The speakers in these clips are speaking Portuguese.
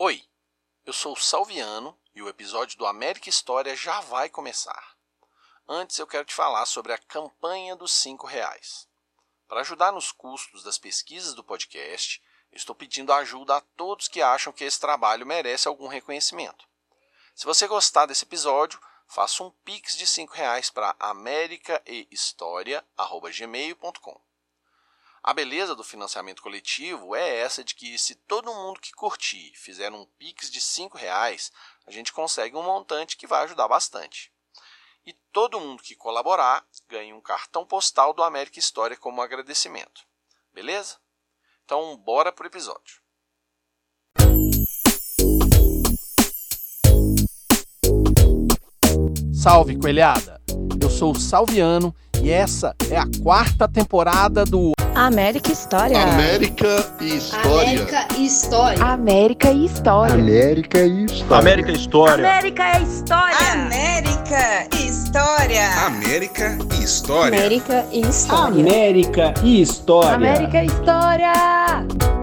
Oi, eu sou o Salviano e o episódio do América História já vai começar. Antes eu quero te falar sobre a campanha dos cinco reais. Para ajudar nos custos das pesquisas do podcast, estou pedindo ajuda a todos que acham que esse trabalho merece algum reconhecimento. Se você gostar desse episódio, faça um pix de cinco reais para americaehistoria@gmail.com. A beleza do financiamento coletivo é essa de que se todo mundo que curtir fizer um Pix de R$ reais, a gente consegue um montante que vai ajudar bastante. E todo mundo que colaborar ganha um cartão postal do América História como agradecimento. Beleza? Então, bora pro episódio. Salve, coelhada! Eu sou o Salviano e essa é a quarta temporada do América História. América e História. América e História. América e História. América e História. América História. América e História. América e História. América e História. América e História. América e História. América e História.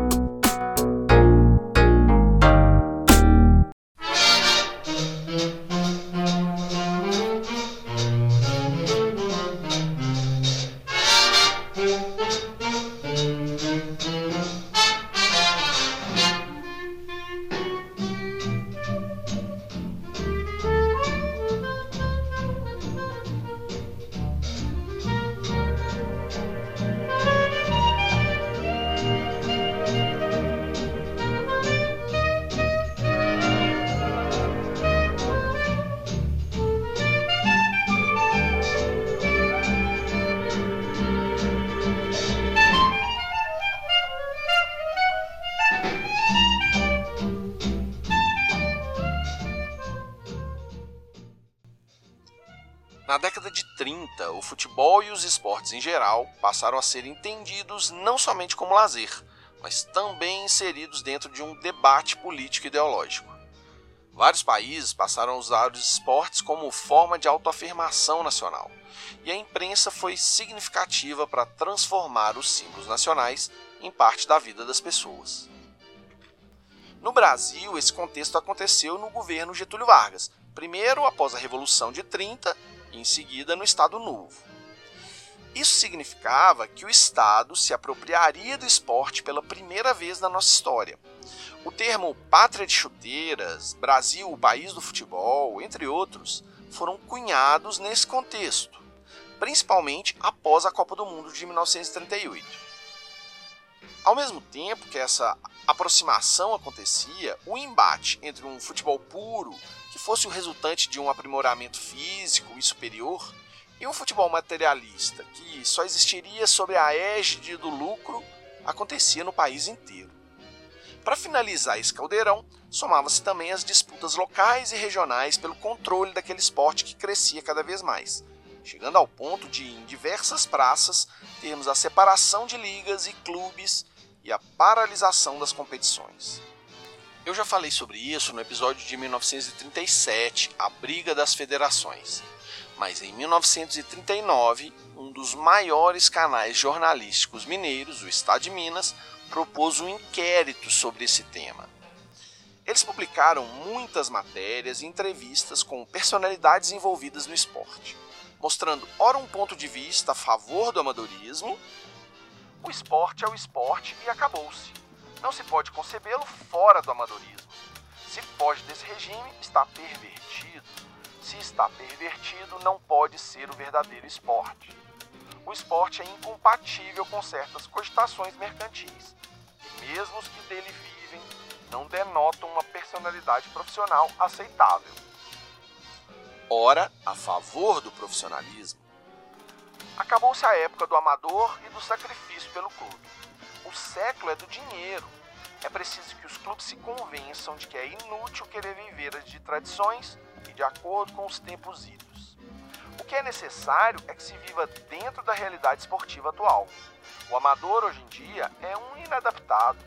Futebol e os esportes em geral passaram a ser entendidos não somente como lazer, mas também inseridos dentro de um debate político ideológico. Vários países passaram a usar os esportes como forma de autoafirmação nacional, e a imprensa foi significativa para transformar os símbolos nacionais em parte da vida das pessoas. No Brasil, esse contexto aconteceu no governo Getúlio Vargas, primeiro após a Revolução de 30 e em seguida no Estado Novo. Isso significava que o Estado se apropriaria do esporte pela primeira vez na nossa história. O termo pátria de chuteiras, Brasil, o país do futebol, entre outros, foram cunhados nesse contexto, principalmente após a Copa do Mundo de 1938. Ao mesmo tempo que essa aproximação acontecia, o embate entre um futebol puro fosse o resultante de um aprimoramento físico e superior, e um futebol materialista que só existiria sob a égide do lucro, acontecia no país inteiro. Para finalizar esse caldeirão, somava-se também as disputas locais e regionais pelo controle daquele esporte que crescia cada vez mais, chegando ao ponto de, em diversas praças, termos a separação de ligas e clubes e a paralisação das competições. Eu já falei sobre isso no episódio de 1937, A Briga das Federações. Mas em 1939, um dos maiores canais jornalísticos mineiros, o Estado de Minas, propôs um inquérito sobre esse tema. Eles publicaram muitas matérias e entrevistas com personalidades envolvidas no esporte, mostrando ora um ponto de vista a favor do amadorismo, o esporte é o esporte e acabou-se não se pode concebê-lo fora do amadorismo. Se foge desse regime, está pervertido. Se está pervertido, não pode ser o verdadeiro esporte. O esporte é incompatível com certas cogitações mercantis. E mesmo os que dele vivem não denotam uma personalidade profissional aceitável. Ora, a favor do profissionalismo. Acabou-se a época do amador e do sacrifício pelo clube. O século é do dinheiro. É preciso que os clubes se convençam de que é inútil querer viver de tradições e de acordo com os tempos idos. O que é necessário é que se viva dentro da realidade esportiva atual. O amador hoje em dia é um inadaptado.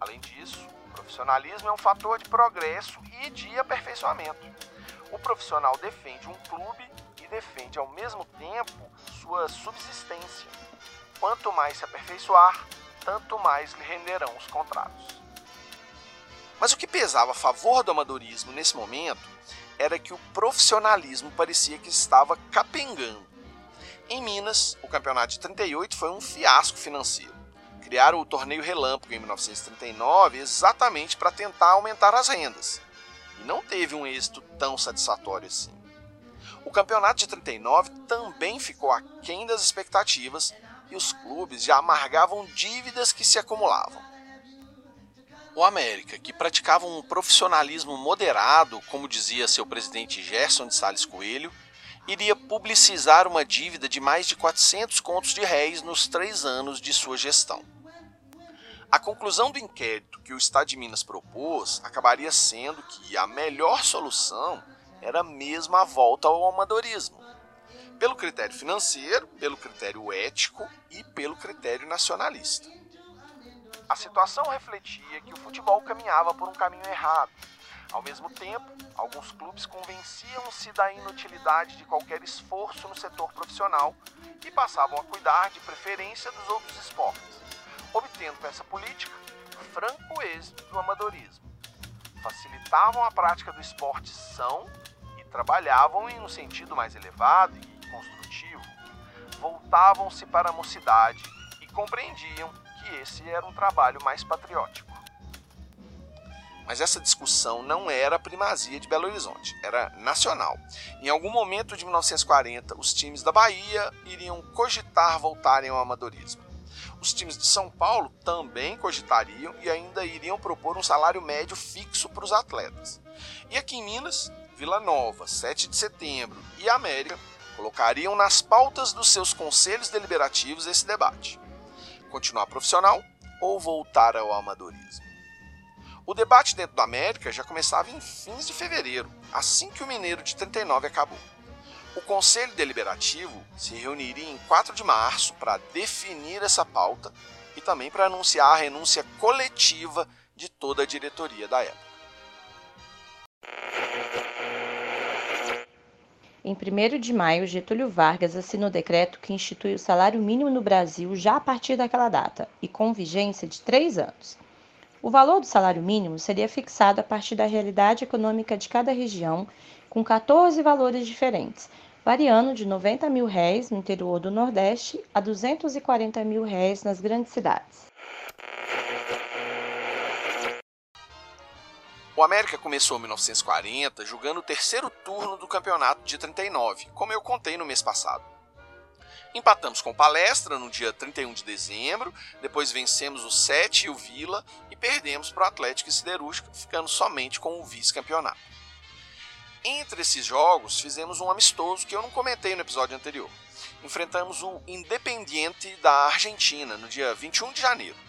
Além disso, o profissionalismo é um fator de progresso e de aperfeiçoamento. O profissional defende um clube e defende ao mesmo tempo sua subsistência. Quanto mais se aperfeiçoar, tanto mais lhe renderão os contratos. Mas o que pesava a favor do amadorismo nesse momento era que o profissionalismo parecia que estava capengando. Em Minas, o campeonato de 38 foi um fiasco financeiro. Criaram o torneio Relâmpago em 1939 exatamente para tentar aumentar as rendas. E não teve um êxito tão satisfatório assim. O campeonato de 39 também ficou aquém das expectativas e os clubes já amargavam dívidas que se acumulavam. O América, que praticava um profissionalismo moderado, como dizia seu presidente Gerson de Sales Coelho, iria publicizar uma dívida de mais de 400 contos de réis nos três anos de sua gestão. A conclusão do inquérito que o Estado de Minas propôs acabaria sendo que a melhor solução era mesmo a volta ao amadorismo. Pelo critério financeiro, pelo critério ético e pelo critério nacionalista. A situação refletia que o futebol caminhava por um caminho errado. Ao mesmo tempo, alguns clubes convenciam-se da inutilidade de qualquer esforço no setor profissional e passavam a cuidar de preferência dos outros esportes, obtendo com essa política franco êxito do amadorismo. Facilitavam a prática do esporte são trabalhavam em um sentido mais elevado e construtivo, voltavam-se para a mocidade e compreendiam que esse era um trabalho mais patriótico. Mas essa discussão não era primazia de Belo Horizonte, era nacional. Em algum momento de 1940, os times da Bahia iriam cogitar voltarem ao amadorismo. Os times de São Paulo também cogitariam e ainda iriam propor um salário médio fixo para os atletas. E aqui em Minas, Vila Nova, 7 de setembro e América colocariam nas pautas dos seus conselhos deliberativos esse debate: continuar profissional ou voltar ao amadorismo. O debate dentro da América já começava em fins de fevereiro, assim que o Mineiro de 39 acabou. O Conselho Deliberativo se reuniria em 4 de março para definir essa pauta e também para anunciar a renúncia coletiva de toda a diretoria da época. Em 1 de maio, Getúlio Vargas assinou decreto que institui o salário mínimo no Brasil já a partir daquela data e com vigência de três anos. O valor do salário mínimo seria fixado a partir da realidade econômica de cada região, com 14 valores diferentes, variando de 90 mil réis no interior do Nordeste a 240 mil réis nas grandes cidades. O América começou em 1940 jogando o terceiro turno do campeonato de 39, como eu contei no mês passado. Empatamos com Palestra no dia 31 de dezembro, depois vencemos o 7 e o Vila e perdemos para o Atlético e Siderúrgica, ficando somente com o vice-campeonato. Entre esses jogos, fizemos um amistoso que eu não comentei no episódio anterior. Enfrentamos o Independiente da Argentina no dia 21 de janeiro.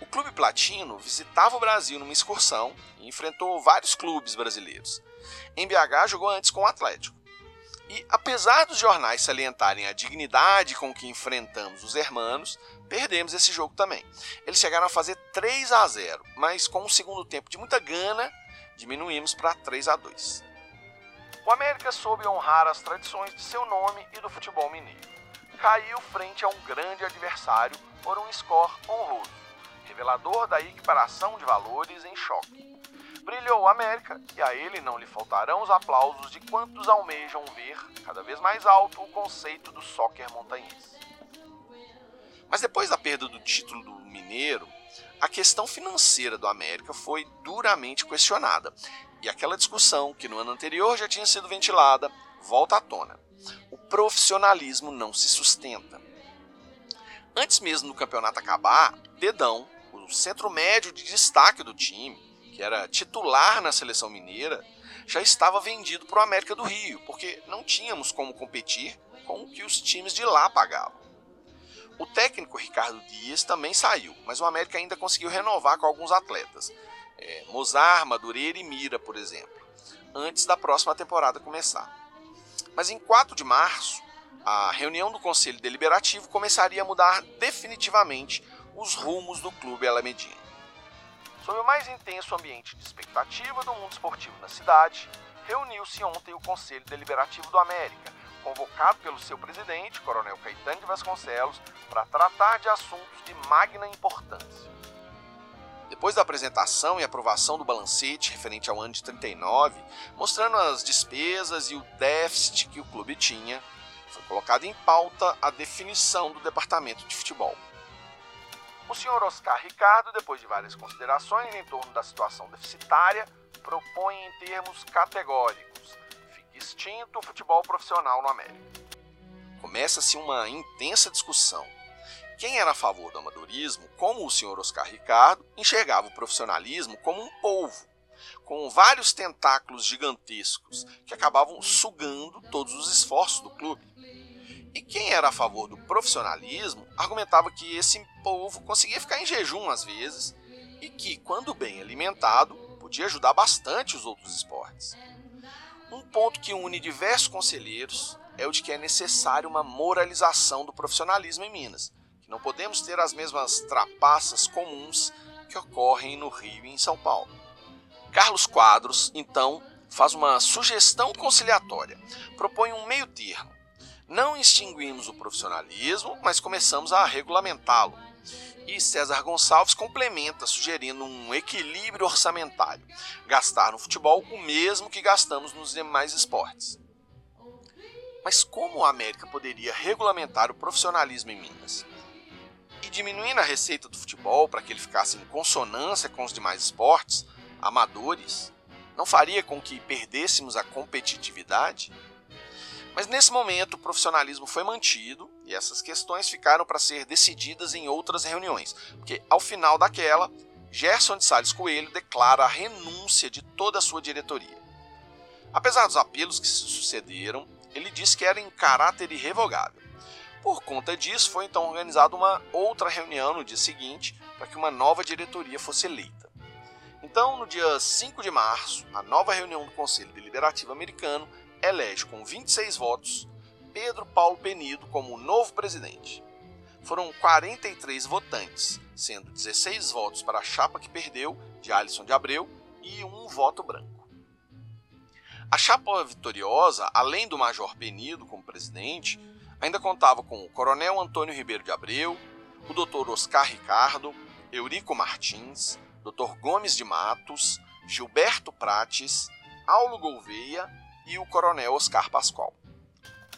O Clube Platino visitava o Brasil numa excursão e enfrentou vários clubes brasileiros. Em BH jogou antes com o Atlético. E apesar dos jornais salientarem a dignidade com que enfrentamos os hermanos, perdemos esse jogo também. Eles chegaram a fazer 3 a 0, mas com um segundo tempo de muita gana, diminuímos para 3 a 2. O América soube honrar as tradições de seu nome e do futebol mineiro. Caiu frente a um grande adversário por um score honroso revelador da equiparação de valores em choque. Brilhou o América e a ele não lhe faltarão os aplausos de quantos almejam ver cada vez mais alto o conceito do soccer montanhês. Mas depois da perda do título do Mineiro, a questão financeira do América foi duramente questionada. E aquela discussão, que no ano anterior já tinha sido ventilada, volta à tona. O profissionalismo não se sustenta. Antes mesmo do campeonato acabar, Dedão, centro médio de destaque do time, que era titular na seleção mineira, já estava vendido para o América do Rio, porque não tínhamos como competir com o que os times de lá pagavam. O técnico Ricardo Dias também saiu, mas o América ainda conseguiu renovar com alguns atletas, é, Mozart, Madureira e Mira, por exemplo, antes da próxima temporada começar. Mas em 4 de março, a reunião do Conselho Deliberativo começaria a mudar definitivamente os rumos do clube alamedino. Sob o mais intenso ambiente de expectativa do mundo esportivo na cidade, reuniu-se ontem o Conselho Deliberativo do América, convocado pelo seu presidente, Coronel Caetano de Vasconcelos, para tratar de assuntos de magna importância. depois da apresentação e aprovação do balancete referente ao ano de 39, mostrando as despesas e o déficit que o clube tinha, foi colocada em pauta a definição do departamento de futebol. O senhor Oscar Ricardo, depois de várias considerações em torno da situação deficitária, propõe em termos categóricos: fique extinto o futebol profissional no América. Começa-se uma intensa discussão quem era a favor do amadorismo, como o senhor Oscar Ricardo, enxergava o profissionalismo como um polvo, com vários tentáculos gigantescos que acabavam sugando todos os esforços do clube. E quem era a favor do profissionalismo argumentava que esse polvo conseguia ficar em jejum às vezes e que, quando bem alimentado, podia ajudar bastante os outros esportes. Um ponto que une diversos conselheiros é o de que é necessário uma moralização do profissionalismo em Minas, não podemos ter as mesmas trapaças comuns que ocorrem no Rio e em São Paulo. Carlos Quadros, então, faz uma sugestão conciliatória. Propõe um meio termo. Não extinguimos o profissionalismo, mas começamos a regulamentá-lo. E César Gonçalves complementa, sugerindo um equilíbrio orçamentário. Gastar no futebol o mesmo que gastamos nos demais esportes. Mas como a América poderia regulamentar o profissionalismo em Minas? diminuindo a receita do futebol para que ele ficasse em consonância com os demais esportes amadores, não faria com que perdêssemos a competitividade? Mas nesse momento o profissionalismo foi mantido e essas questões ficaram para ser decididas em outras reuniões, porque ao final daquela, Gerson de Salles Coelho declara a renúncia de toda a sua diretoria. Apesar dos apelos que se sucederam, ele disse que era em caráter irrevogável. Por conta disso, foi então organizada uma outra reunião no dia seguinte para que uma nova diretoria fosse eleita. Então, no dia 5 de março, a nova reunião do Conselho Deliberativo Americano elege com 26 votos Pedro Paulo Penido como novo presidente. Foram 43 votantes, sendo 16 votos para a chapa que perdeu, de Alisson de Abreu, e um voto branco. A chapa vitoriosa, além do Major Penido como presidente, Ainda contava com o Coronel Antônio Ribeiro de Abreu, o Dr. Oscar Ricardo, Eurico Martins, Dr. Gomes de Matos, Gilberto Prates, Aulo Gouveia e o Coronel Oscar Pascoal.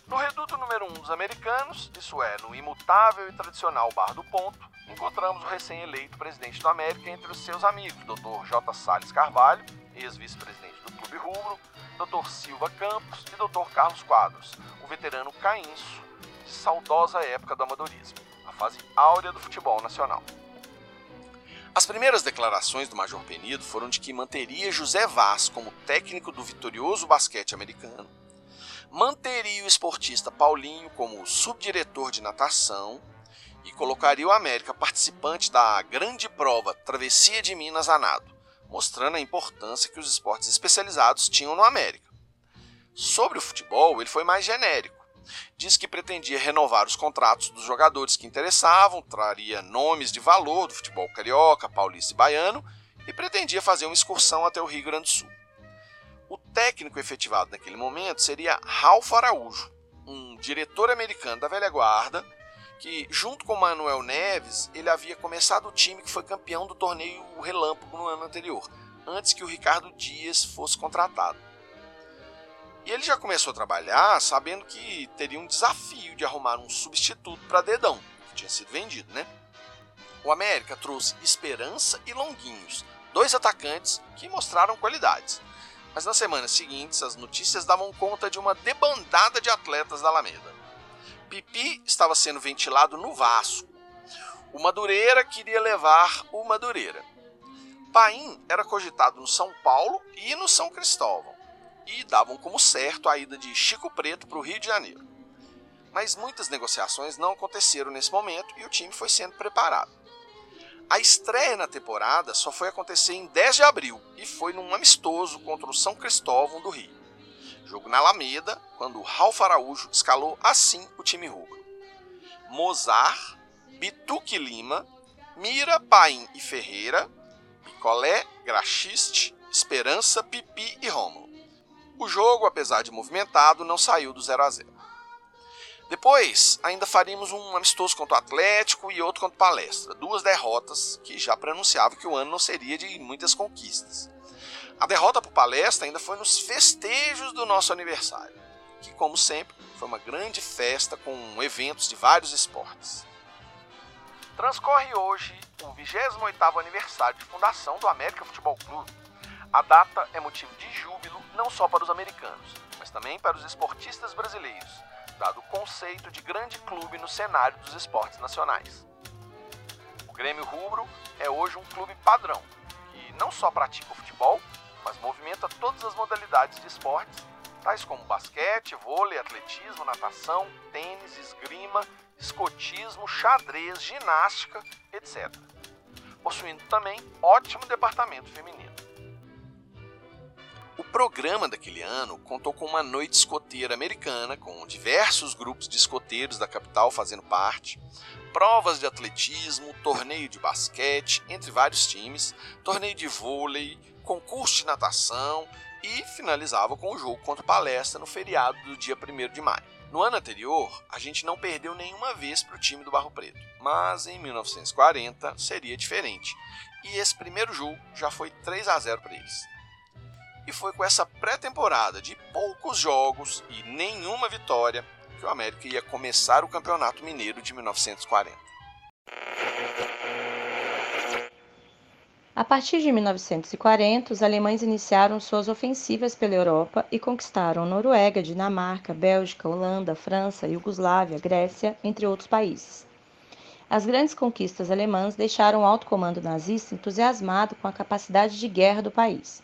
No reduto número 1 um dos americanos, isso é, no imutável e tradicional Bar do Ponto, encontramos o recém-eleito presidente da América entre os seus amigos, Dr. J. Salles Carvalho, ex-vice-presidente do Clube Rubro, Dr. Silva Campos e Dr. Carlos Quadros, o veterano cainso de saudosa época do amadorismo, a fase áurea do futebol nacional. As primeiras declarações do Major Penido foram de que manteria José Vaz como técnico do vitorioso basquete americano, manteria o esportista Paulinho como subdiretor de natação e colocaria o América participante da grande prova Travessia de Minas a nado, mostrando a importância que os esportes especializados tinham no América. Sobre o futebol, ele foi mais genérico Diz que pretendia renovar os contratos dos jogadores que interessavam, traria nomes de valor do futebol carioca, paulista e baiano e pretendia fazer uma excursão até o Rio Grande do Sul. O técnico efetivado naquele momento seria Ralph Araújo, um diretor americano da velha guarda, que junto com Manuel Neves, ele havia começado o time que foi campeão do torneio Relâmpago no ano anterior, antes que o Ricardo Dias fosse contratado. E ele já começou a trabalhar sabendo que teria um desafio de arrumar um substituto para Dedão, que tinha sido vendido, né? O América trouxe Esperança e Longuinhos, dois atacantes que mostraram qualidades. Mas nas semanas seguintes, as notícias davam conta de uma debandada de atletas da Alameda. Pipi estava sendo ventilado no Vasco. O Madureira queria levar o Madureira. Paim era cogitado no São Paulo e no São Cristóvão e davam como certo a ida de Chico Preto para o Rio de Janeiro. Mas muitas negociações não aconteceram nesse momento e o time foi sendo preparado. A estreia na temporada só foi acontecer em 10 de abril e foi num amistoso contra o São Cristóvão do Rio. Jogo na Alameda, quando Ralf Araújo escalou assim o time rubro. Mozart, Bituque Lima, Mira, Paim e Ferreira, Picolé, Graxiste, Esperança, Pipi e Rômulo. O jogo, apesar de movimentado, não saiu do 0 a 0. Depois, ainda faríamos um amistoso contra o Atlético e outro contra o Palestra. Duas derrotas que já prenunciavam que o ano não seria de muitas conquistas. A derrota para o Palestra ainda foi nos festejos do nosso aniversário, que, como sempre, foi uma grande festa com eventos de vários esportes. Transcorre hoje o 28º aniversário de fundação do América Futebol Clube. A data é motivo de júbilo não só para os americanos, mas também para os esportistas brasileiros, dado o conceito de grande clube no cenário dos esportes nacionais. O Grêmio Rubro é hoje um clube padrão, que não só pratica o futebol, mas movimenta todas as modalidades de esportes, tais como basquete, vôlei, atletismo, natação, tênis, esgrima, escotismo, xadrez, ginástica, etc. Possuindo também ótimo departamento feminino. O programa daquele ano contou com uma noite escoteira americana, com diversos grupos de escoteiros da capital fazendo parte, provas de atletismo, torneio de basquete entre vários times, torneio de vôlei, concurso de natação e finalizava com o jogo contra Palestra no feriado do dia 1 de maio. No ano anterior, a gente não perdeu nenhuma vez para o time do Barro Preto, mas em 1940 seria diferente. E esse primeiro jogo já foi 3 a 0 para eles. E foi com essa pré-temporada de poucos jogos e nenhuma vitória que o América ia começar o Campeonato Mineiro de 1940. A partir de 1940, os alemães iniciaram suas ofensivas pela Europa e conquistaram Noruega, Dinamarca, Bélgica, Holanda, França, Iugoslávia, Grécia, entre outros países. As grandes conquistas alemãs deixaram o alto comando nazista entusiasmado com a capacidade de guerra do país.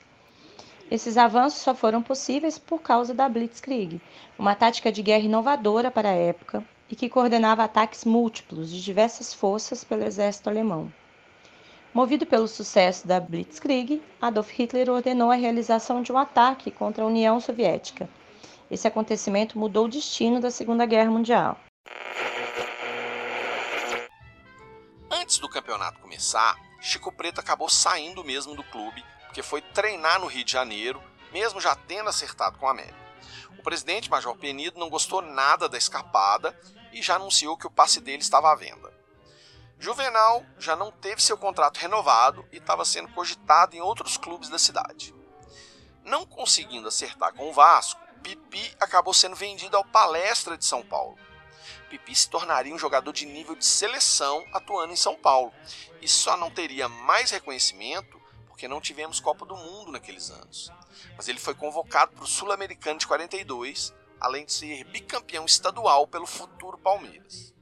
Esses avanços só foram possíveis por causa da Blitzkrieg, uma tática de guerra inovadora para a época e que coordenava ataques múltiplos de diversas forças pelo exército alemão. Movido pelo sucesso da Blitzkrieg, Adolf Hitler ordenou a realização de um ataque contra a União Soviética. Esse acontecimento mudou o destino da Segunda Guerra Mundial. Antes do campeonato começar, Chico Preto acabou saindo mesmo do clube, porque foi treinar no Rio de Janeiro, mesmo já tendo acertado com a América. O presidente Major Penido não gostou nada da escapada e já anunciou que o passe dele estava à venda. Juvenal já não teve seu contrato renovado e estava sendo cogitado em outros clubes da cidade. Não conseguindo acertar com o Vasco, Pipi acabou sendo vendido ao Palestra de São Paulo. Pipi se tornaria um jogador de nível de seleção atuando em São Paulo e só não teria mais reconhecimento porque não tivemos Copa do Mundo naqueles anos. Mas ele foi convocado para o Sul-Americano de 42, além de ser bicampeão estadual pelo futuro Palmeiras.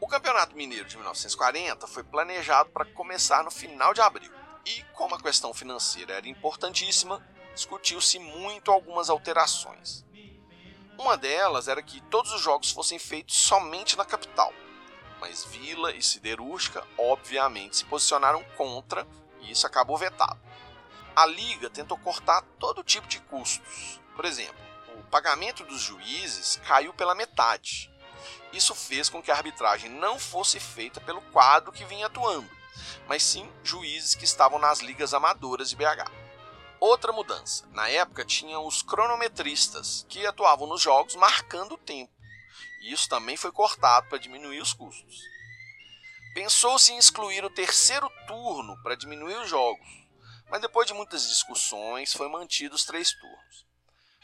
O Campeonato Mineiro de 1940 foi planejado para começar no final de abril. E como a questão financeira era importantíssima, discutiu-se muito algumas alterações. Uma delas era que todos os jogos fossem feitos somente na capital, mas Vila e Siderúrgica obviamente se posicionaram contra e isso acabou vetado. A liga tentou cortar todo tipo de custos. Por exemplo, o pagamento dos juízes caiu pela metade, isso fez com que a arbitragem não fosse feita pelo quadro que vinha atuando, mas sim juízes que estavam nas ligas amadoras de BH. Outra mudança: na época tinham os cronometristas, que atuavam nos jogos marcando o tempo. E isso também foi cortado para diminuir os custos. Pensou-se em excluir o terceiro turno para diminuir os jogos, mas depois de muitas discussões foi mantido os três turnos.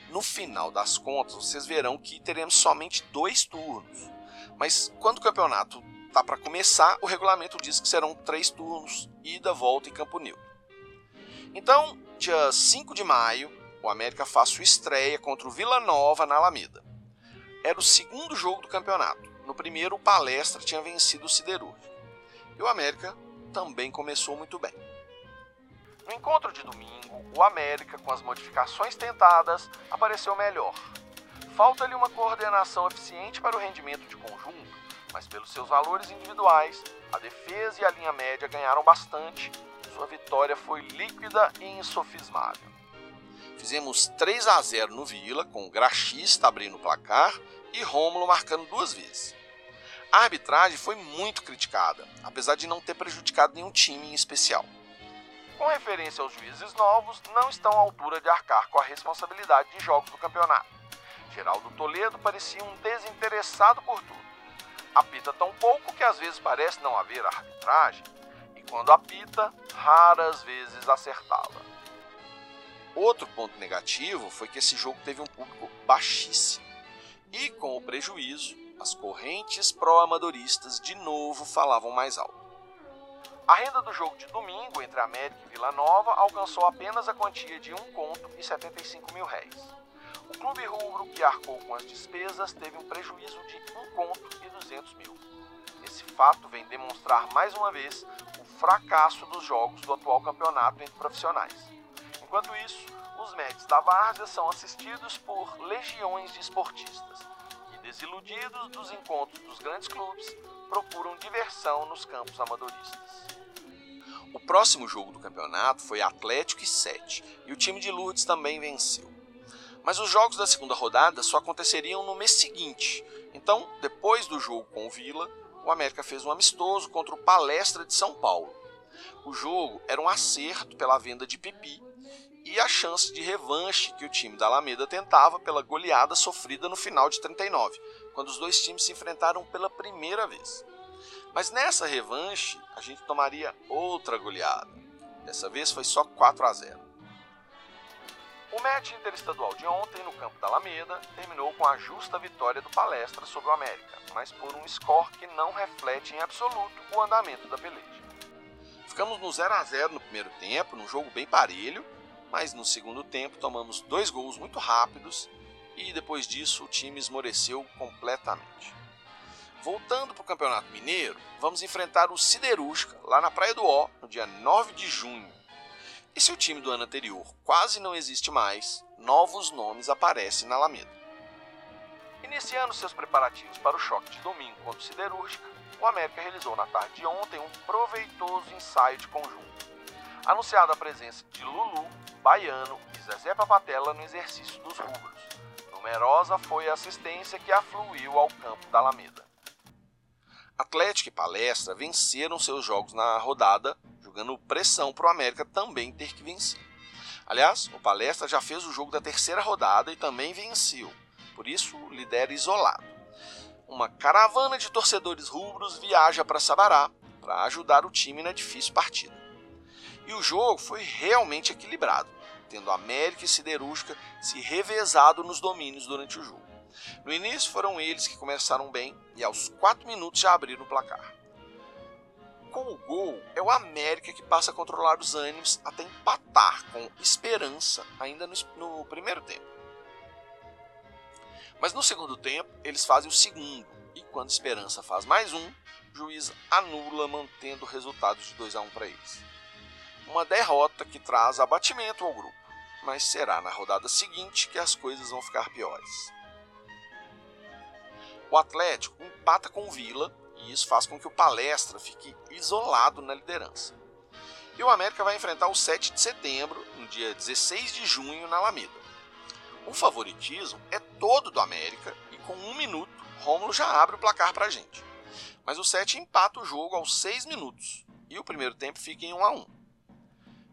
No final das contas, vocês verão que teremos somente dois turnos, mas quando o campeonato está para começar, o regulamento diz que serão três turnos, ida, volta e campo neutro. Então, dia 5 de maio, o América faz sua estreia contra o Vila Nova na Alameda. Era o segundo jogo do campeonato. No primeiro, o Palestra tinha vencido o Siderúrgico. E o América também começou muito bem. No encontro de domingo, o América, com as modificações tentadas, apareceu melhor. Falta-lhe uma coordenação eficiente para o rendimento de conjunto, mas pelos seus valores individuais, a defesa e a linha média ganharam bastante. Sua vitória foi líquida e insofismável. Fizemos 3 a 0 no Vila, com o Graxista abrindo o placar e Rômulo marcando duas vezes. A arbitragem foi muito criticada, apesar de não ter prejudicado nenhum time em especial. Com referência aos juízes novos, não estão à altura de arcar com a responsabilidade de jogos do campeonato Geraldo Toledo parecia um desinteressado por tudo. Apita tão pouco que às vezes parece não haver arbitragem, e quando apita, raras vezes acertava. Outro ponto negativo foi que esse jogo teve um público baixíssimo. E com o prejuízo, as correntes pró-amadoristas de novo falavam mais alto. A renda do jogo de domingo entre América e Vila Nova alcançou apenas a quantia de um conto e 75 mil réis. O clube rubro, que arcou com as despesas, teve um prejuízo de um conto e 200 mil. Esse fato vem demonstrar mais uma vez o fracasso dos jogos do atual campeonato entre profissionais. Enquanto isso, os médicos da Várzea são assistidos por legiões de esportistas, desiludidos dos encontros dos grandes clubes, procuram diversão nos campos amadoristas. O próximo jogo do campeonato foi Atlético e 7, e o time de Lourdes também venceu. Mas os jogos da segunda rodada só aconteceriam no mês seguinte. Então, depois do jogo com o Vila, o América fez um amistoso contra o Palestra de São Paulo. O jogo era um acerto pela venda de Pipi e a chance de revanche que o time da Alameda tentava pela goleada sofrida no final de 39, quando os dois times se enfrentaram pela primeira vez. Mas nessa revanche, a gente tomaria outra goleada. Dessa vez foi só 4 a 0. O match interestadual de ontem no campo da Alameda terminou com a justa vitória do Palestra sobre o América, mas por um score que não reflete em absoluto o andamento da peleja. Ficamos no 0 a 0 no primeiro tempo, num jogo bem parelho, mas no segundo tempo tomamos dois gols muito rápidos e depois disso o time esmoreceu completamente. Voltando para o Campeonato Mineiro, vamos enfrentar o Siderúrgica lá na Praia do Ó no dia 9 de junho. E se o time do ano anterior quase não existe mais, novos nomes aparecem na Alameda. Iniciando seus preparativos para o choque de domingo contra o Siderúrgica, o América realizou na tarde de ontem um proveitoso ensaio de conjunto. Anunciada a presença de Lulu, Baiano e Zezé Papatella no exercício dos rubros. Numerosa foi a assistência que afluiu ao campo da Alameda. Atlético e Palestra venceram seus jogos na rodada, jogando pressão para o América também ter que vencer. Aliás, o Palestra já fez o jogo da terceira rodada e também venceu, por isso lidera isolado. Uma caravana de torcedores rubros viaja para Sabará para ajudar o time na difícil partida. E o jogo foi realmente equilibrado, tendo América e Siderúrgica se revezado nos domínios durante o jogo. No início foram eles que começaram bem e aos 4 minutos já abriram o placar. Com o gol, é o América que passa a controlar os ânimos até empatar com esperança ainda no, no primeiro tempo. Mas no segundo tempo, eles fazem o segundo, e quando Esperança faz mais um, juiz anula, mantendo o resultado de 2 a 1 para eles. Uma derrota que traz abatimento ao grupo, mas será na rodada seguinte que as coisas vão ficar piores. O Atlético empata com o Vila e isso faz com que o Palestra fique isolado na liderança. E o América vai enfrentar o 7 de setembro, no dia 16 de junho, na Alameda. O favoritismo é todo do América e com um minuto, Rômulo já abre o placar para a gente. Mas o 7 empata o jogo aos 6 minutos e o primeiro tempo fica em 1 a 1.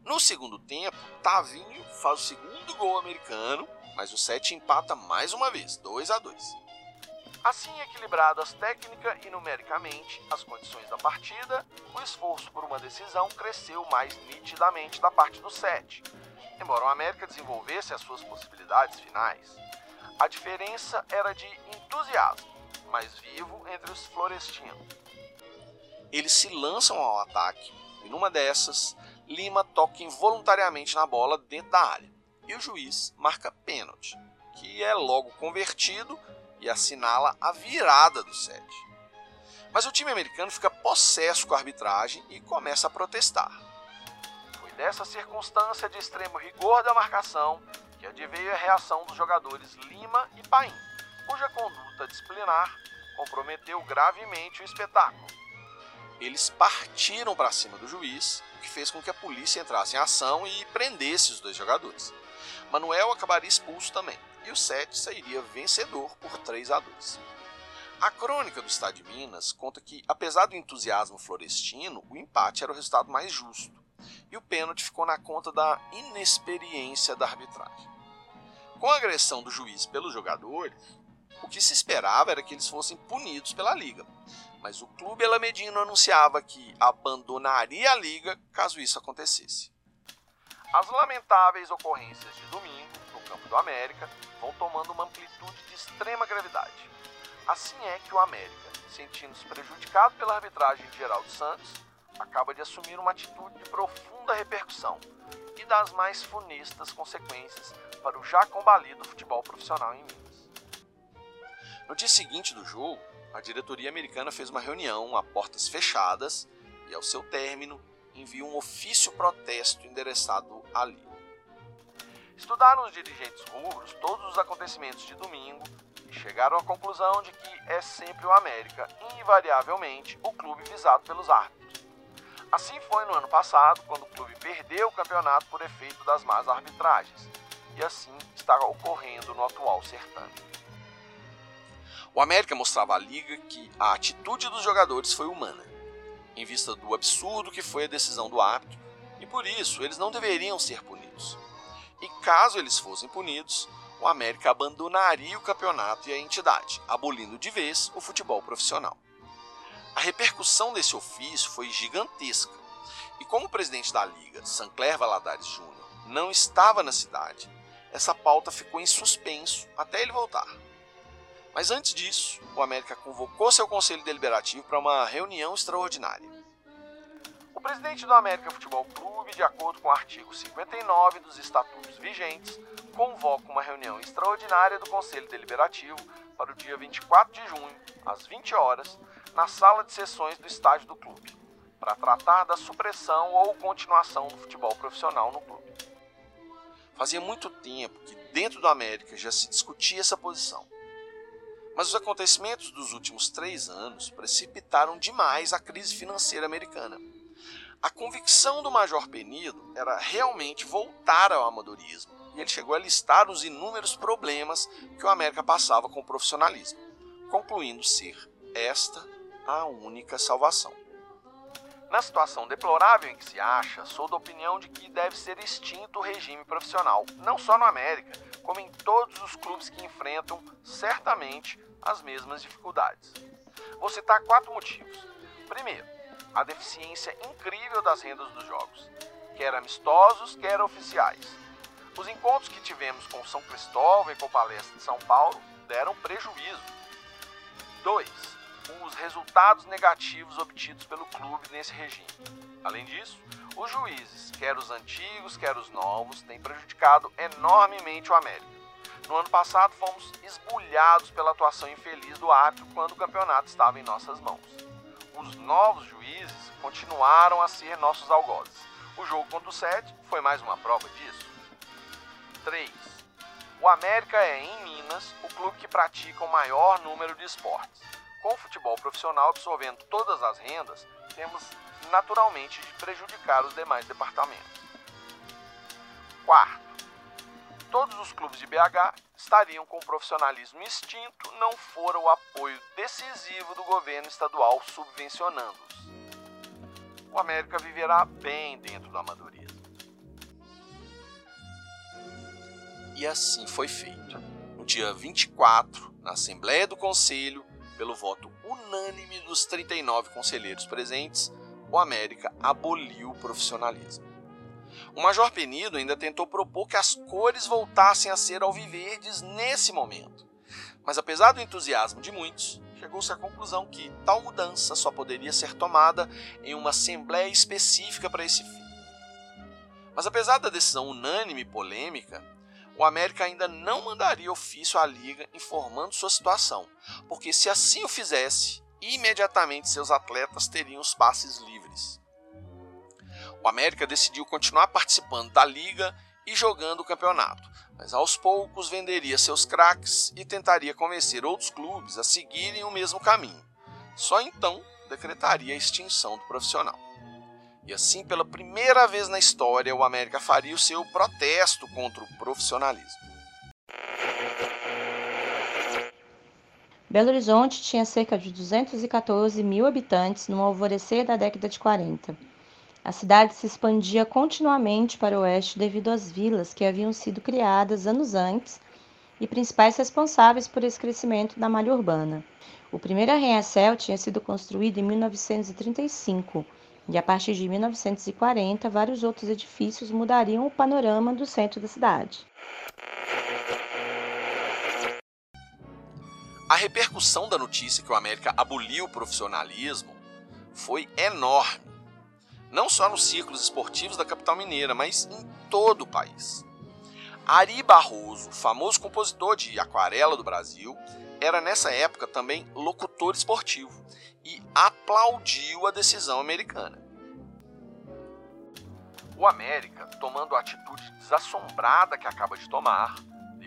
No segundo tempo, Tavinho faz o segundo gol americano, mas o 7 empata mais uma vez, 2 a 2. Assim equilibradas técnica e numericamente as condições da partida, o esforço por uma decisão cresceu mais nitidamente da parte do 7, embora o América desenvolvesse as suas possibilidades finais. A diferença era de entusiasmo, mais vivo entre os florestinos. Eles se lançam ao ataque e numa dessas, Lima toca involuntariamente na bola dentro da área e o juiz marca pênalti, que é logo convertido e assinala a virada do set. Mas o time americano fica possesso com a arbitragem e começa a protestar. Foi dessa circunstância de extremo rigor da marcação que adveio a reação dos jogadores Lima e Paim, cuja conduta disciplinar comprometeu gravemente o espetáculo. Eles partiram para cima do juiz, o que fez com que a polícia entrasse em ação e prendesse os dois jogadores. Manuel acabaria expulso também e o 7 sairia vencedor por 3 a 2. A crônica do Estado de Minas conta que, apesar do entusiasmo florestino, o empate era o resultado mais justo, e o pênalti ficou na conta da inexperiência da arbitragem. Com a agressão do juiz pelos jogadores, o que se esperava era que eles fossem punidos pela liga. Mas o clube alamedino anunciava que abandonaria a liga caso isso acontecesse. As lamentáveis ocorrências de domingo, no campo do América, vão tomando uma amplitude de extrema gravidade. Assim é que o América, sentindo-se prejudicado pela arbitragem de Geraldo Santos, acaba de assumir uma atitude de profunda repercussão e das mais funestas consequências para o já combalido futebol profissional em Minas. No dia seguinte do jogo, a diretoria americana fez uma reunião a portas fechadas e, ao seu término, enviou um ofício protesto endereçado à Liga. Estudaram os dirigentes rubros todos os acontecimentos de domingo e chegaram à conclusão de que é sempre o América, invariavelmente, o clube visado pelos árbitros. Assim foi no ano passado, quando o clube perdeu o campeonato por efeito das más arbitragens, e assim está ocorrendo no atual certame. O América mostrava à liga que a atitude dos jogadores foi humana, em vista do absurdo que foi a decisão do árbitro, e por isso eles não deveriam ser punidos. E caso eles fossem punidos, o América abandonaria o campeonato e a entidade, abolindo de vez o futebol profissional. A repercussão desse ofício foi gigantesca, e como o presidente da liga, Sancler Valadares Júnior, não estava na cidade, essa pauta ficou em suspenso até ele voltar. Mas antes disso, o América convocou seu conselho deliberativo para uma reunião extraordinária. O presidente do América Futebol Clube, de acordo com o artigo 59 dos estatutos vigentes, convoca uma reunião extraordinária do Conselho Deliberativo para o dia 24 de junho, às 20 horas, na sala de sessões do estádio do clube, para tratar da supressão ou continuação do futebol profissional no clube. Fazia muito tempo que dentro do América já se discutia essa posição. Mas os acontecimentos dos últimos três anos precipitaram demais a crise financeira americana. A convicção do Major Penido era realmente voltar ao amadorismo, e ele chegou a listar os inúmeros problemas que o América passava com o profissionalismo, concluindo ser esta a única salvação. Na situação deplorável em que se acha, sou da opinião de que deve ser extinto o regime profissional, não só no América, como em todos os clubes que enfrentam certamente as mesmas dificuldades. Vou citar quatro motivos. Primeiro, a deficiência incrível das rendas dos jogos, quer amistosos, quer oficiais. Os encontros que tivemos com São Cristóvão e com Palestra de São Paulo deram prejuízo. 2. Os resultados negativos obtidos pelo clube nesse regime. Além disso, os juízes, quer os antigos, quer os novos, têm prejudicado enormemente o América. No ano passado, fomos esbulhados pela atuação infeliz do árbitro quando o campeonato estava em nossas mãos. Os novos juízes continuaram a ser nossos algozes. O jogo contra o Sete foi mais uma prova disso. 3. O América é, em Minas, o clube que pratica o maior número de esportes. Com o futebol profissional absorvendo todas as rendas, temos naturalmente de prejudicar os demais departamentos. Quarto, todos os clubes de BH estariam com o profissionalismo extinto não fora o apoio decisivo do governo estadual subvencionando-os. O América viverá bem dentro do amadorismo. E assim foi feito. No dia 24, na Assembleia do Conselho, pelo voto unânime dos 39 conselheiros presentes, o América aboliu o profissionalismo. O Major Penido ainda tentou propor que as cores voltassem a ser alviverdes nesse momento. Mas apesar do entusiasmo de muitos, chegou-se à conclusão que tal mudança só poderia ser tomada em uma assembleia específica para esse fim. Mas apesar da decisão unânime e polêmica, o América ainda não mandaria ofício à liga informando sua situação, porque se assim o fizesse, imediatamente seus atletas teriam os passes livres. O América decidiu continuar participando da liga e jogando o campeonato, mas aos poucos venderia seus craques e tentaria convencer outros clubes a seguirem o mesmo caminho. Só então decretaria a extinção do profissional. E assim, pela primeira vez na história, o América faria o seu protesto contra o profissionalismo. Belo Horizonte tinha cerca de 214 mil habitantes no alvorecer da década de 40. A cidade se expandia continuamente para o oeste devido às vilas que haviam sido criadas anos antes e principais responsáveis por esse crescimento da malha urbana. O primeiro arranha-céu tinha sido construído em 1935 e a partir de 1940 vários outros edifícios mudariam o panorama do centro da cidade. A repercussão da notícia que o América aboliu o profissionalismo foi enorme, não só nos círculos esportivos da capital mineira, mas em todo o país. Ari Barroso, famoso compositor de aquarela do Brasil, era nessa época também locutor esportivo e aplaudiu a decisão americana. O América, tomando a atitude desassombrada que acaba de tomar,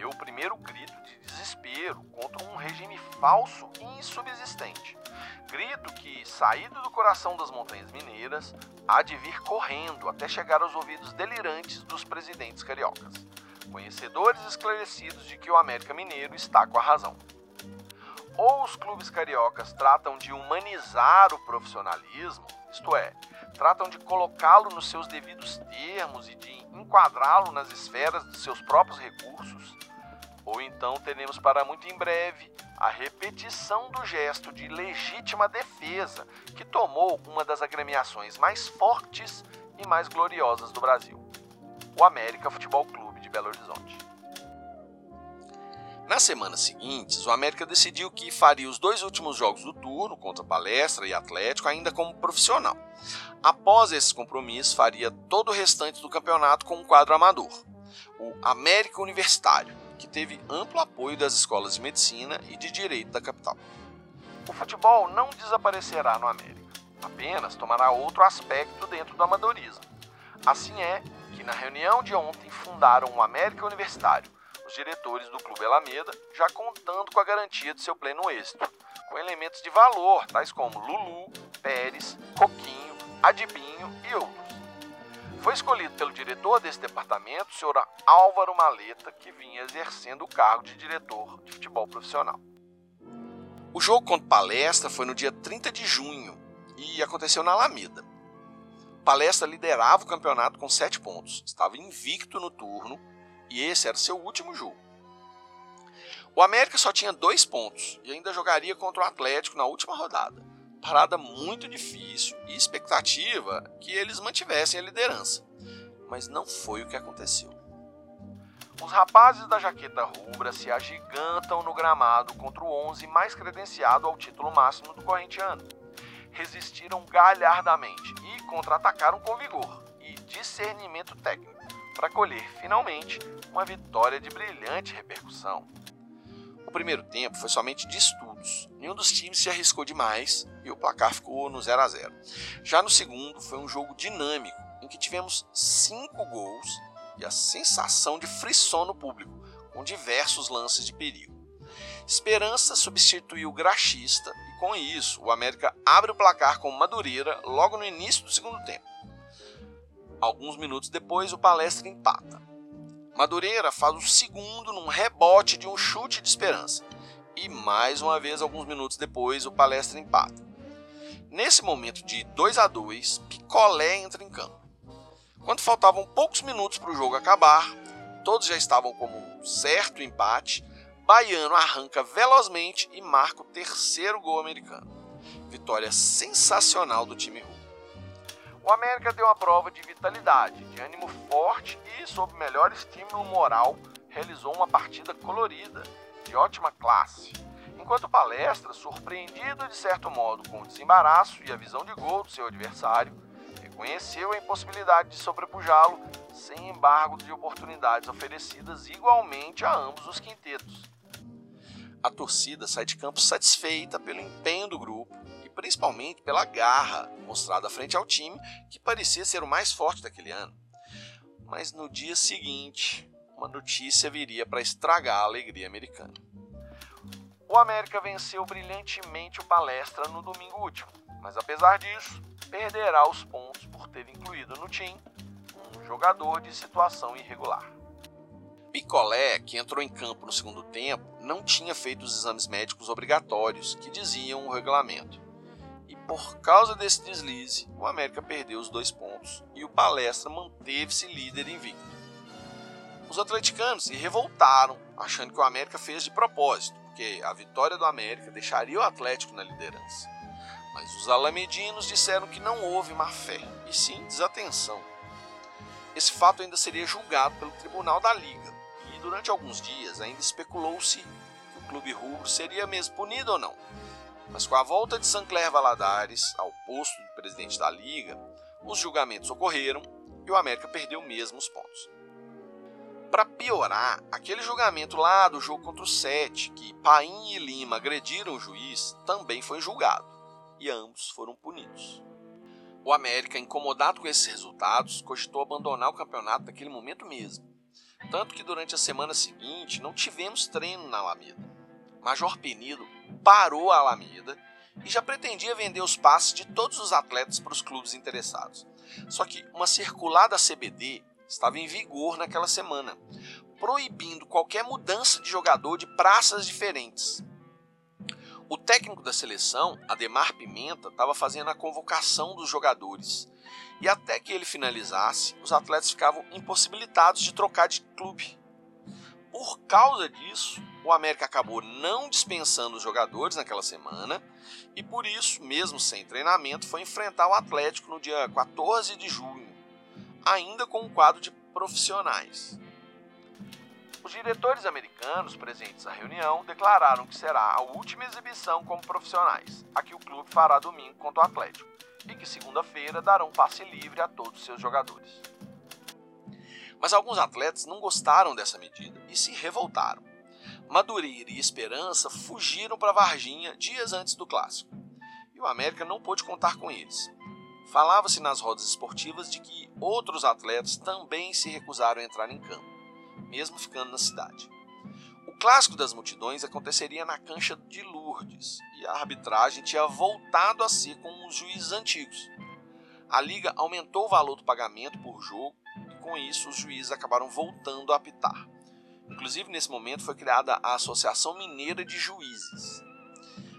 deu o primeiro grito de desespero contra um regime falso e insubsistente. Grito que, saído do coração das montanhas mineiras, há de vir correndo até chegar aos ouvidos delirantes dos presidentes cariocas, conhecedores esclarecidos de que o América Mineiro está com a razão. Ou os clubes cariocas tratam de humanizar o profissionalismo, isto é, tratam de colocá-lo nos seus devidos termos e de enquadrá-lo nas esferas de seus próprios recursos, ou então teremos para muito em breve a repetição do gesto de legítima defesa que tomou uma das agremiações mais fortes e mais gloriosas do Brasil, o América Futebol Clube de Belo Horizonte. Nas semanas seguintes, o América decidiu que faria os dois últimos jogos do turno, contra Palestra e Atlético, ainda como profissional. Após esses compromissos, faria todo o restante do campeonato com um quadro amador, o América Universitário, que teve amplo apoio das escolas de medicina e de direito da capital. O futebol não desaparecerá no América, apenas tomará outro aspecto dentro do amadorismo. Assim é que na reunião de ontem fundaram o América Universitário, os diretores do Clube Alameda, já contando com a garantia de seu pleno êxito, com elementos de valor, tais como Lulu, Pérez, Coquinho, Adibinho e outros. Foi escolhido pelo diretor desse departamento, o senhor Álvaro Maleta, que vinha exercendo o cargo de diretor de futebol profissional. O jogo contra Palestra foi no dia 30 de junho e aconteceu na Alameda. Palestra liderava o campeonato com 7 pontos, estava invicto no turno e esse era seu último jogo. O América só tinha dois pontos e ainda jogaria contra o Atlético na última rodada parada muito difícil e expectativa que eles mantivessem a liderança. Mas não foi o que aconteceu. Os rapazes da jaqueta rubra se agigantam no gramado contra o 11 mais credenciado ao título máximo do correntiano. Resistiram galhardamente e contra-atacaram com vigor e discernimento técnico para colher finalmente uma vitória de brilhante repercussão. O primeiro tempo foi somente de estudos. Nenhum dos times se arriscou demais e o placar ficou no 0 a 0. Já no segundo foi um jogo dinâmico em que tivemos cinco gols e a sensação de frisson no público, com diversos lances de perigo. Esperança substituiu o Graxista e com isso o América abre o placar com Madureira logo no início do segundo tempo. Alguns minutos depois o Palestra empata. Madureira faz o segundo num rebote de um chute de esperança. E mais uma vez, alguns minutos depois, o Palestra empata. Nesse momento de 2 a 2 Picolé entra em campo. Quando faltavam poucos minutos para o jogo acabar, todos já estavam como certo empate. Baiano arranca velozmente e marca o terceiro gol americano. Vitória sensacional do time russo. O América deu uma prova de vitalidade, de ânimo forte e, sob melhor estímulo moral, realizou uma partida colorida, de ótima classe. Enquanto Palestra, surpreendido de certo modo com o desembaraço e a visão de gol do seu adversário, reconheceu a impossibilidade de sobrepujá-lo sem embargo de oportunidades oferecidas igualmente a ambos os quintetos. A torcida sai de campo satisfeita pelo empenho do grupo principalmente pela garra mostrada frente ao time, que parecia ser o mais forte daquele ano. Mas no dia seguinte, uma notícia viria para estragar a alegria americana. O América venceu brilhantemente o Palestra no domingo último, mas apesar disso, perderá os pontos por ter incluído no time um jogador de situação irregular. Picolé, que entrou em campo no segundo tempo, não tinha feito os exames médicos obrigatórios que diziam o regulamento. E por causa desse deslize, o América perdeu os dois pontos e o Palestra manteve-se líder invicto. Os atleticanos se revoltaram, achando que o América fez de propósito, porque a vitória do América deixaria o Atlético na liderança. Mas os alamedinos disseram que não houve má fé, e sim desatenção. Esse fato ainda seria julgado pelo Tribunal da Liga, e durante alguns dias ainda especulou-se que o clube rubro seria mesmo punido ou não. Mas com a volta de Sancler Valadares ao posto de presidente da Liga, os julgamentos ocorreram e o América perdeu mesmo os pontos. Para piorar, aquele julgamento lá do jogo contra o Sete, que Paim e Lima agrediram o juiz, também foi julgado e ambos foram punidos. O América, incomodado com esses resultados, cogitou abandonar o campeonato naquele momento mesmo. Tanto que durante a semana seguinte não tivemos treino na Alameda. Major Penido parou a Alameda e já pretendia vender os passes de todos os atletas para os clubes interessados. Só que uma circular da CBD estava em vigor naquela semana, proibindo qualquer mudança de jogador de praças diferentes. O técnico da seleção, Ademar Pimenta, estava fazendo a convocação dos jogadores. E até que ele finalizasse, os atletas ficavam impossibilitados de trocar de clube. Por causa disso, o América acabou não dispensando os jogadores naquela semana e por isso, mesmo sem treinamento, foi enfrentar o Atlético no dia 14 de junho, ainda com um quadro de profissionais. Os diretores americanos presentes à reunião declararam que será a última exibição como profissionais, a que o clube fará domingo contra o Atlético, e que segunda-feira darão passe livre a todos os seus jogadores. Mas alguns atletas não gostaram dessa medida e se revoltaram. Madureira e Esperança fugiram para Varginha dias antes do clássico, e o América não pôde contar com eles. Falava-se nas rodas esportivas de que outros atletas também se recusaram a entrar em campo mesmo ficando na cidade. O clássico das multidões aconteceria na cancha de Lourdes e a arbitragem tinha voltado a ser com os juízes antigos. A liga aumentou o valor do pagamento por jogo e com isso os juízes acabaram voltando a apitar. Inclusive nesse momento foi criada a Associação Mineira de Juízes.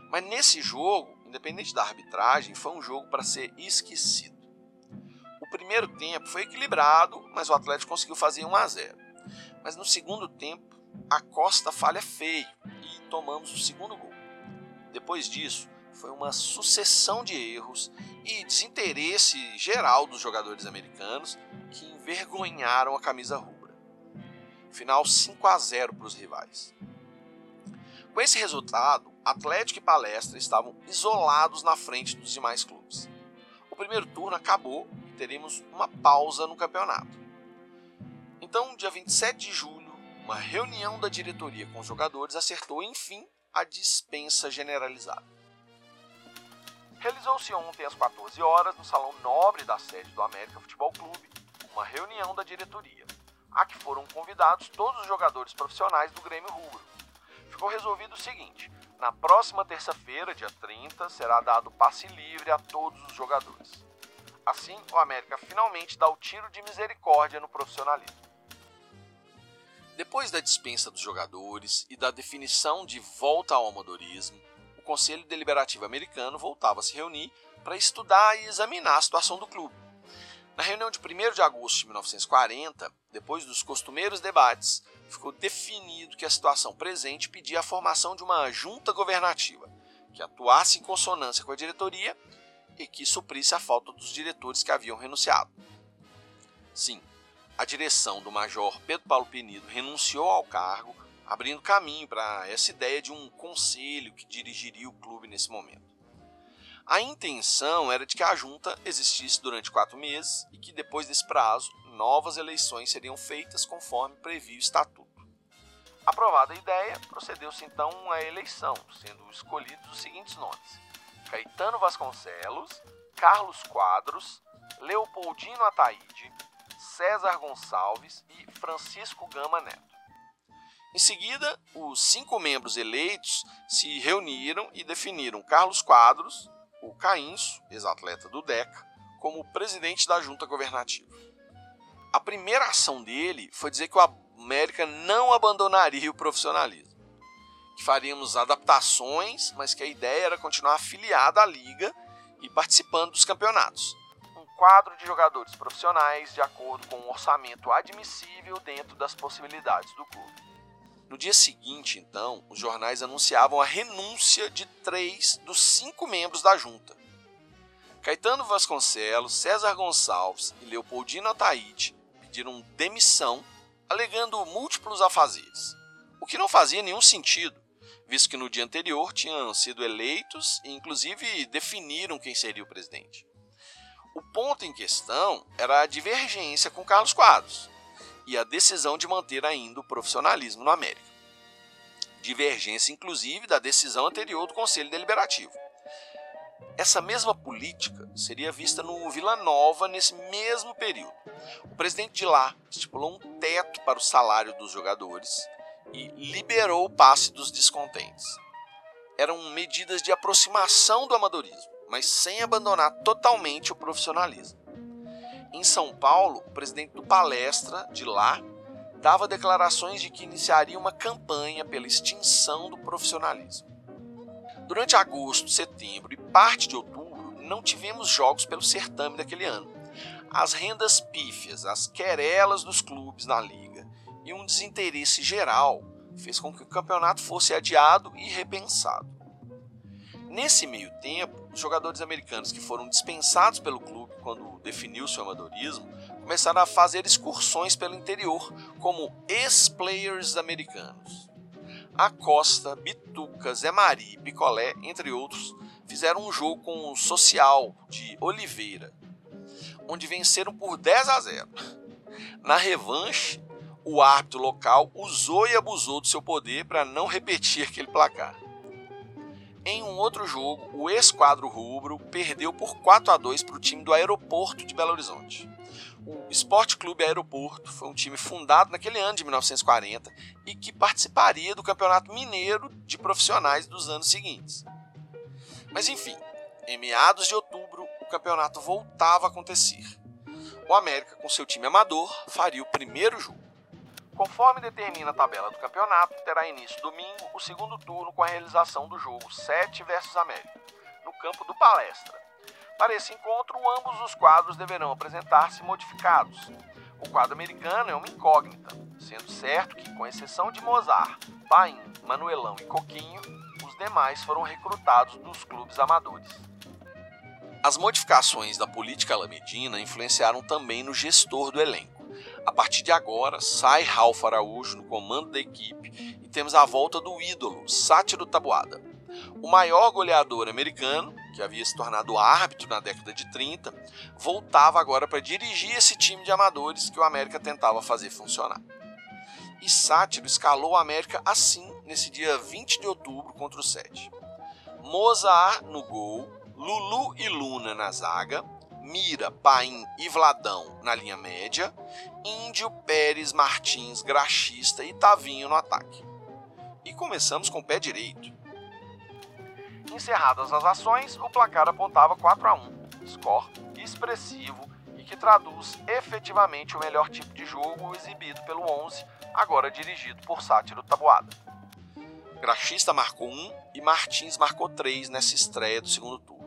Mas nesse jogo, independente da arbitragem, foi um jogo para ser esquecido. O primeiro tempo foi equilibrado, mas o Atlético conseguiu fazer 1 a 0. Mas no segundo tempo, a Costa falha feio e tomamos o segundo gol. Depois disso, foi uma sucessão de erros e desinteresse geral dos jogadores americanos que envergonharam a camisa rubra. Final 5 a 0 para os rivais. Com esse resultado, Atlético e Palestra estavam isolados na frente dos demais clubes. O primeiro turno acabou e teremos uma pausa no campeonato. Então, dia 27 de julho, uma reunião da diretoria com os jogadores acertou, enfim, a dispensa generalizada. Realizou-se ontem às 14 horas no Salão Nobre da sede do América Futebol Clube uma reunião da diretoria, a que foram convidados todos os jogadores profissionais do Grêmio Rubro. Ficou resolvido o seguinte: na próxima terça-feira, dia 30, será dado passe livre a todos os jogadores. Assim, o América finalmente dá o tiro de misericórdia no profissionalismo. Depois da dispensa dos jogadores e da definição de volta ao amadorismo, o Conselho Deliberativo Americano voltava a se reunir para estudar e examinar a situação do clube. Na reunião de 1 de agosto de 1940, depois dos costumeiros debates, ficou definido que a situação presente pedia a formação de uma junta governativa que atuasse em consonância com a diretoria e que suprisse a falta dos diretores que haviam renunciado. Sim, a direção do Major Pedro Paulo Penido renunciou ao cargo, abrindo caminho para essa ideia de um conselho que dirigiria o clube nesse momento. A intenção era de que a junta existisse durante quatro meses e que depois desse prazo novas eleições seriam feitas conforme previa o estatuto. Aprovada a ideia, procedeu-se então à eleição, sendo escolhidos os seguintes nomes: Caetano Vasconcelos, Carlos Quadros, Leopoldino Ataíde, César Gonçalves e Francisco Gama Neto. Em seguida, os cinco membros eleitos se reuniram e definiram Carlos Quadros, o Caíncio, ex-atleta do DECA, como presidente da junta governativa. A primeira ação dele foi dizer que o América não abandonaria o profissionalismo, que faríamos adaptações, mas que a ideia era continuar afiliado à liga e participando dos campeonatos quadro de jogadores profissionais de acordo com um orçamento admissível dentro das possibilidades do clube. No dia seguinte, então, os jornais anunciavam a renúncia de três dos cinco membros da junta. Caetano Vasconcelos, César Gonçalves e Leopoldino Ataíde pediram demissão, alegando múltiplos afazeres, o que não fazia nenhum sentido, visto que no dia anterior tinham sido eleitos e, inclusive, definiram quem seria o presidente. O ponto em questão era a divergência com Carlos Quadros e a decisão de manter ainda o profissionalismo no América. Divergência, inclusive, da decisão anterior do Conselho Deliberativo. Essa mesma política seria vista no Vila Nova nesse mesmo período. O presidente de lá estipulou um teto para o salário dos jogadores e liberou o passe dos descontentes. Eram medidas de aproximação do amadorismo, mas sem abandonar totalmente o profissionalismo. Em São Paulo, o presidente do Palestra de lá dava declarações de que iniciaria uma campanha pela extinção do profissionalismo. Durante agosto, setembro e parte de outubro, não tivemos jogos pelo certame daquele ano. As rendas pífias, as querelas dos clubes na liga e um desinteresse geral fez com que o campeonato fosse adiado e repensado. Nesse meio tempo, os jogadores americanos que foram dispensados pelo clube quando definiu seu amadorismo começaram a fazer excursões pelo interior como ex-players americanos. Acosta, Bituca, Zé Mari, Picolé, entre outros, fizeram um jogo com o Social de Oliveira, onde venceram por 10 a 0. Na revanche, o árbitro local usou e abusou do seu poder para não repetir aquele placar. Em um outro jogo, o ex-quadro rubro perdeu por 4 a 2 para o time do Aeroporto de Belo Horizonte. O Esporte Clube Aeroporto foi um time fundado naquele ano de 1940 e que participaria do Campeonato Mineiro de Profissionais dos anos seguintes. Mas enfim, em meados de outubro, o campeonato voltava a acontecer. O América, com seu time amador, faria o primeiro jogo. Conforme determina a tabela do campeonato, terá início domingo o segundo turno com a realização do jogo 7 versus América, no campo do Palestra. Para esse encontro, ambos os quadros deverão apresentar-se modificados. O quadro americano é uma incógnita, sendo certo que, com exceção de Mozart, Paim, Manuelão e Coquinho, os demais foram recrutados dos clubes amadores. As modificações da política alamedina influenciaram também no gestor do elenco. A partir de agora, sai Ralph Araújo no comando da equipe e temos a volta do ídolo, Sátiro Tabuada. O maior goleador americano, que havia se tornado árbitro na década de 30, voltava agora para dirigir esse time de amadores que o América tentava fazer funcionar. E Sátiro escalou o América assim nesse dia 20 de outubro contra o 7. Mozart no gol, Lulu e Luna na zaga, Mira, Paim e Vladão na linha média, Índio, Pérez, Martins, Graxista e Tavinho no ataque. E começamos com o pé direito. Encerradas as ações, o placar apontava 4 a 1, score expressivo e que traduz efetivamente o melhor tipo de jogo exibido pelo 11, agora dirigido por Sátiro Tabuada. Graxista marcou 1 e Martins marcou 3 nessa estreia do segundo turno.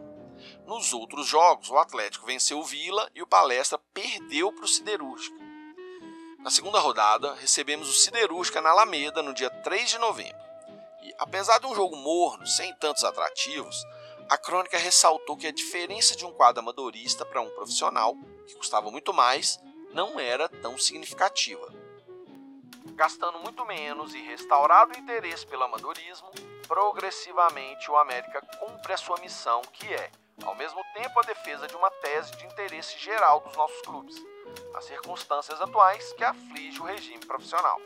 Nos outros jogos, o Atlético venceu o Vila e o Palestra perdeu para o Siderúrgica. Na segunda rodada, recebemos o Siderúrgica na Alameda no dia 3 de novembro. E, apesar de um jogo morno, sem tantos atrativos, a crônica ressaltou que a diferença de um quadro amadorista para um profissional, que custava muito mais, não era tão significativa. Gastando muito menos e restaurado o interesse pelo amadorismo, progressivamente o América cumpre a sua missão, que é, ao mesmo tempo, a defesa de uma tese de interesse geral dos nossos clubes, nas circunstâncias atuais que aflige o regime profissional.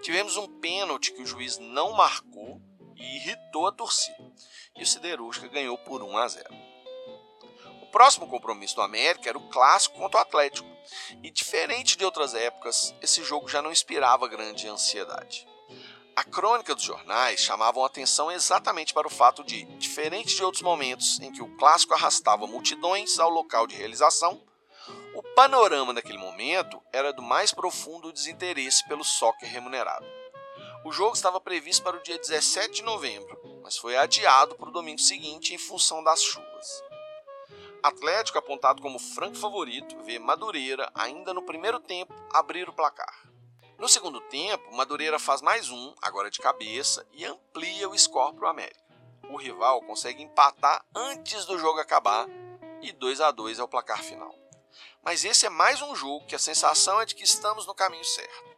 Tivemos um pênalti que o juiz não marcou e irritou a torcida, e o Siderúrgica ganhou por 1 a 0. O próximo compromisso do América era o clássico contra o Atlético, e diferente de outras épocas, esse jogo já não inspirava grande ansiedade. A crônica dos jornais chamavam atenção exatamente para o fato de, diferente de outros momentos em que o clássico arrastava multidões ao local de realização, o panorama naquele momento era do mais profundo desinteresse pelo soccer remunerado. O jogo estava previsto para o dia 17 de novembro, mas foi adiado para o domingo seguinte em função das chuvas. Atlético, apontado como franco favorito, vê Madureira, ainda no primeiro tempo, abrir o placar. No segundo tempo, Madureira faz mais um, agora de cabeça, e amplia o score para o América. O rival consegue empatar antes do jogo acabar e 2 a 2 é o placar final. Mas esse é mais um jogo que a sensação é de que estamos no caminho certo.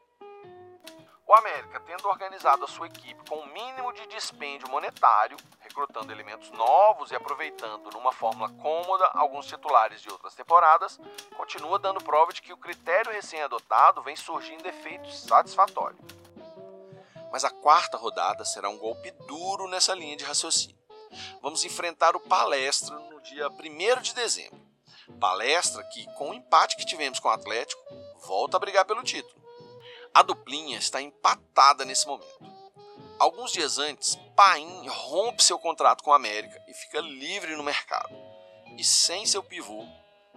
O América, tendo organizado a sua equipe com o um mínimo de dispêndio monetário, recrutando elementos novos e aproveitando numa fórmula cômoda alguns titulares de outras temporadas, continua dando prova de que o critério recém-adotado vem surgindo efeitos satisfatórios. Mas a quarta rodada será um golpe duro nessa linha de raciocínio. Vamos enfrentar o Palestra no dia 1 de dezembro. Palestra que, com o empate que tivemos com o Atlético, volta a brigar pelo título. A duplinha está empatada nesse momento. Alguns dias antes, Paim rompe seu contrato com a América e fica livre no mercado. E sem seu pivô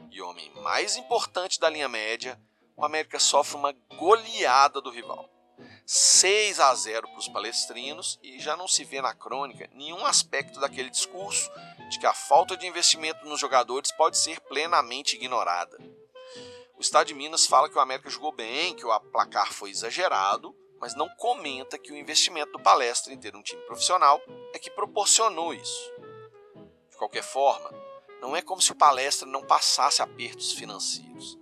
e homem mais importante da linha média, o América sofre uma goleada do rival. 6 a 0 para os palestrinos e já não se vê na crônica nenhum aspecto daquele discurso de que a falta de investimento nos jogadores pode ser plenamente ignorada. O Estado de Minas fala que o América jogou bem, que o placar foi exagerado, mas não comenta que o investimento do Palestra em ter um time profissional é que proporcionou isso. De qualquer forma, não é como se o Palestra não passasse apertos financeiros.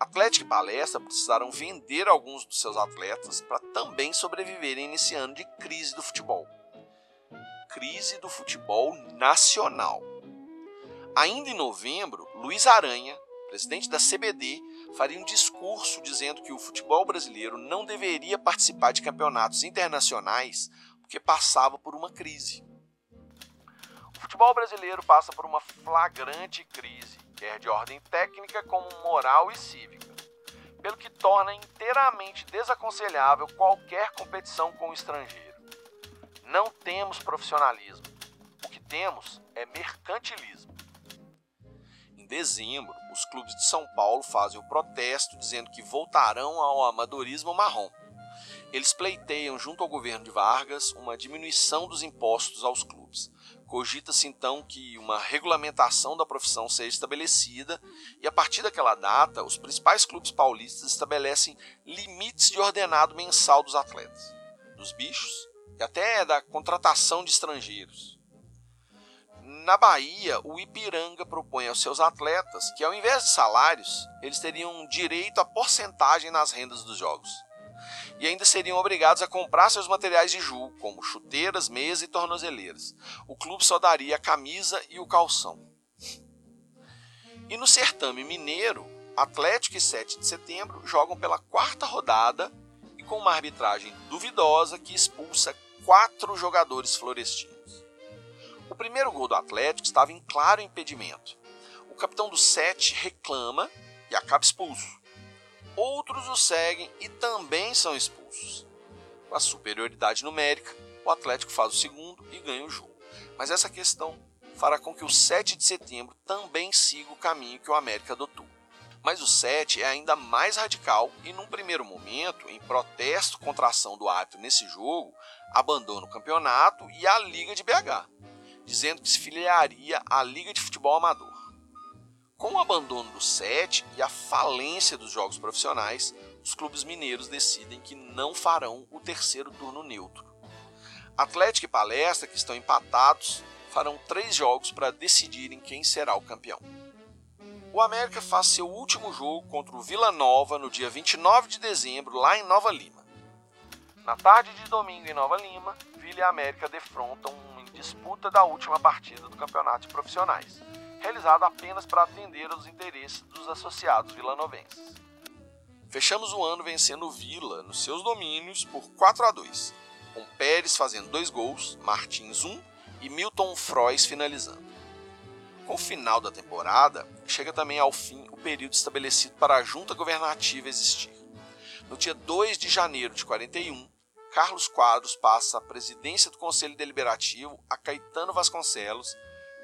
Atlético e Palestra precisaram vender alguns dos seus atletas para também sobreviverem nesse ano de crise do futebol. Crise do futebol nacional. Ainda em novembro, Luiz Aranha, presidente da CBD, faria um discurso dizendo que o futebol brasileiro não deveria participar de campeonatos internacionais porque passava por uma crise. O futebol brasileiro passa por uma flagrante crise, quer de ordem técnica como moral e cívica, pelo que torna inteiramente desaconselhável qualquer competição com o estrangeiro. Não temos profissionalismo. O que temos é mercantilismo dezembro, os clubes de São Paulo fazem o protesto dizendo que voltarão ao amadorismo marrom. Eles pleiteiam junto ao governo de Vargas uma diminuição dos impostos aos clubes. Cogita-se então que uma regulamentação da profissão seja estabelecida e a partir daquela data, os principais clubes paulistas estabelecem limites de ordenado mensal dos atletas, dos bichos e até da contratação de estrangeiros. Na Bahia, o Ipiranga propõe aos seus atletas que, ao invés de salários, eles teriam direito a porcentagem nas rendas dos jogos. E ainda seriam obrigados a comprar seus materiais de jogo, como chuteiras, mesa e tornozeleiras. O clube só daria a camisa e o calção. E no certame mineiro, Atlético e 7 de setembro jogam pela quarta rodada e com uma arbitragem duvidosa que expulsa quatro jogadores florestinos. O primeiro gol do Atlético estava em claro impedimento. O capitão do 7 reclama e acaba expulso. Outros o seguem e também são expulsos. Com a superioridade numérica, o Atlético faz o segundo e ganha o jogo. Mas essa questão fará com que o 7 de setembro também siga o caminho que o América adotou. Mas o 7 é ainda mais radical e, num primeiro momento, em protesto contra a ação do árbitro nesse jogo, abandona o campeonato e a Liga de BH dizendo que se filiaria à Liga de Futebol Amador. Com o abandono do SET e a falência dos jogos profissionais, os clubes mineiros decidem que não farão o terceiro turno neutro. Atlético e Palestra, que estão empatados, farão três jogos para decidirem quem será o campeão. O América faz seu último jogo contra o Vila Nova no dia 29 de dezembro, lá em Nova Lima. Na tarde de domingo em Nova Lima, Vila e América defrontam disputa da última partida do campeonato de profissionais, realizado apenas para atender aos interesses dos associados vilanovenses. Fechamos o ano vencendo o Vila nos seus domínios por 4 a 2, com Pérez fazendo dois gols, Martins um e Milton Frois finalizando. Com o final da temporada, chega também ao fim o período estabelecido para a junta governativa existir. No dia 2 de janeiro de 41, Carlos Quadros passa a presidência do Conselho Deliberativo a Caetano Vasconcelos,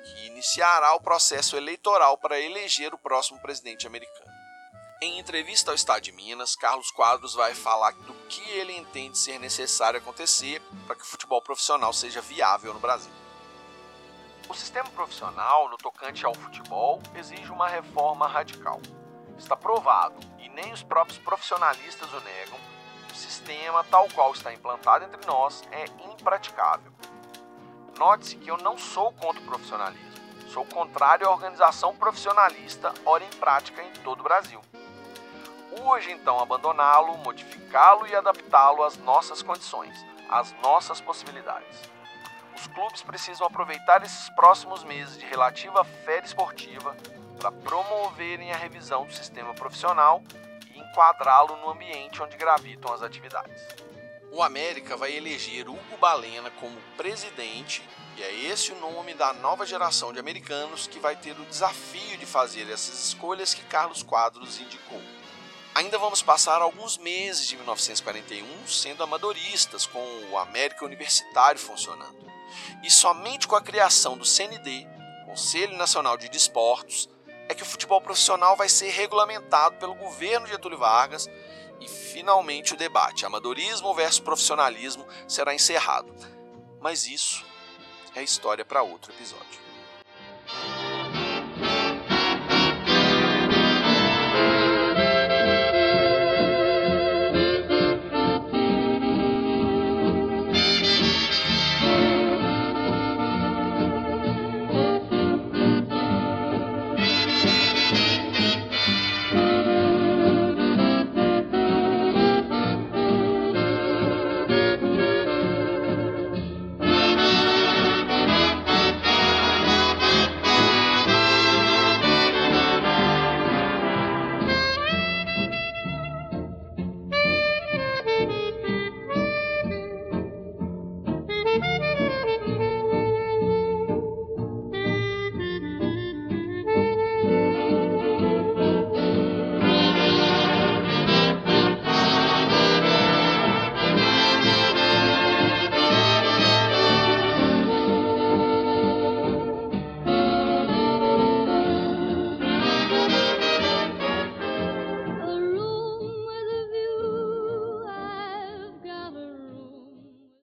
que iniciará o processo eleitoral para eleger o próximo presidente americano. Em entrevista ao Estado de Minas, Carlos Quadros vai falar do que ele entende ser necessário acontecer para que o futebol profissional seja viável no Brasil. O sistema profissional, no tocante ao futebol, exige uma reforma radical. Está provado, e nem os próprios profissionalistas o negam, sistema, tal qual está implantado entre nós, é impraticável. Note-se que eu não sou contra o profissionalismo, sou contrário à organização profissionalista, ora em prática em todo o Brasil. Urge então abandoná-lo, modificá-lo e adaptá-lo às nossas condições, às nossas possibilidades. Os clubes precisam aproveitar esses próximos meses de relativa fé esportiva para promoverem a revisão do sistema profissional enquadrá-lo no ambiente onde gravitam as atividades. O América vai eleger Hugo Balena como presidente, e é esse o nome da nova geração de americanos que vai ter o desafio de fazer essas escolhas que Carlos Quadros indicou. Ainda vamos passar alguns meses de 1941 sendo amadoristas, com o América Universitário funcionando. E somente com a criação do CND, Conselho Nacional de Desportos, é que o futebol profissional vai ser regulamentado pelo governo Getúlio Vargas e finalmente o debate amadorismo versus profissionalismo será encerrado. Mas isso é história para outro episódio.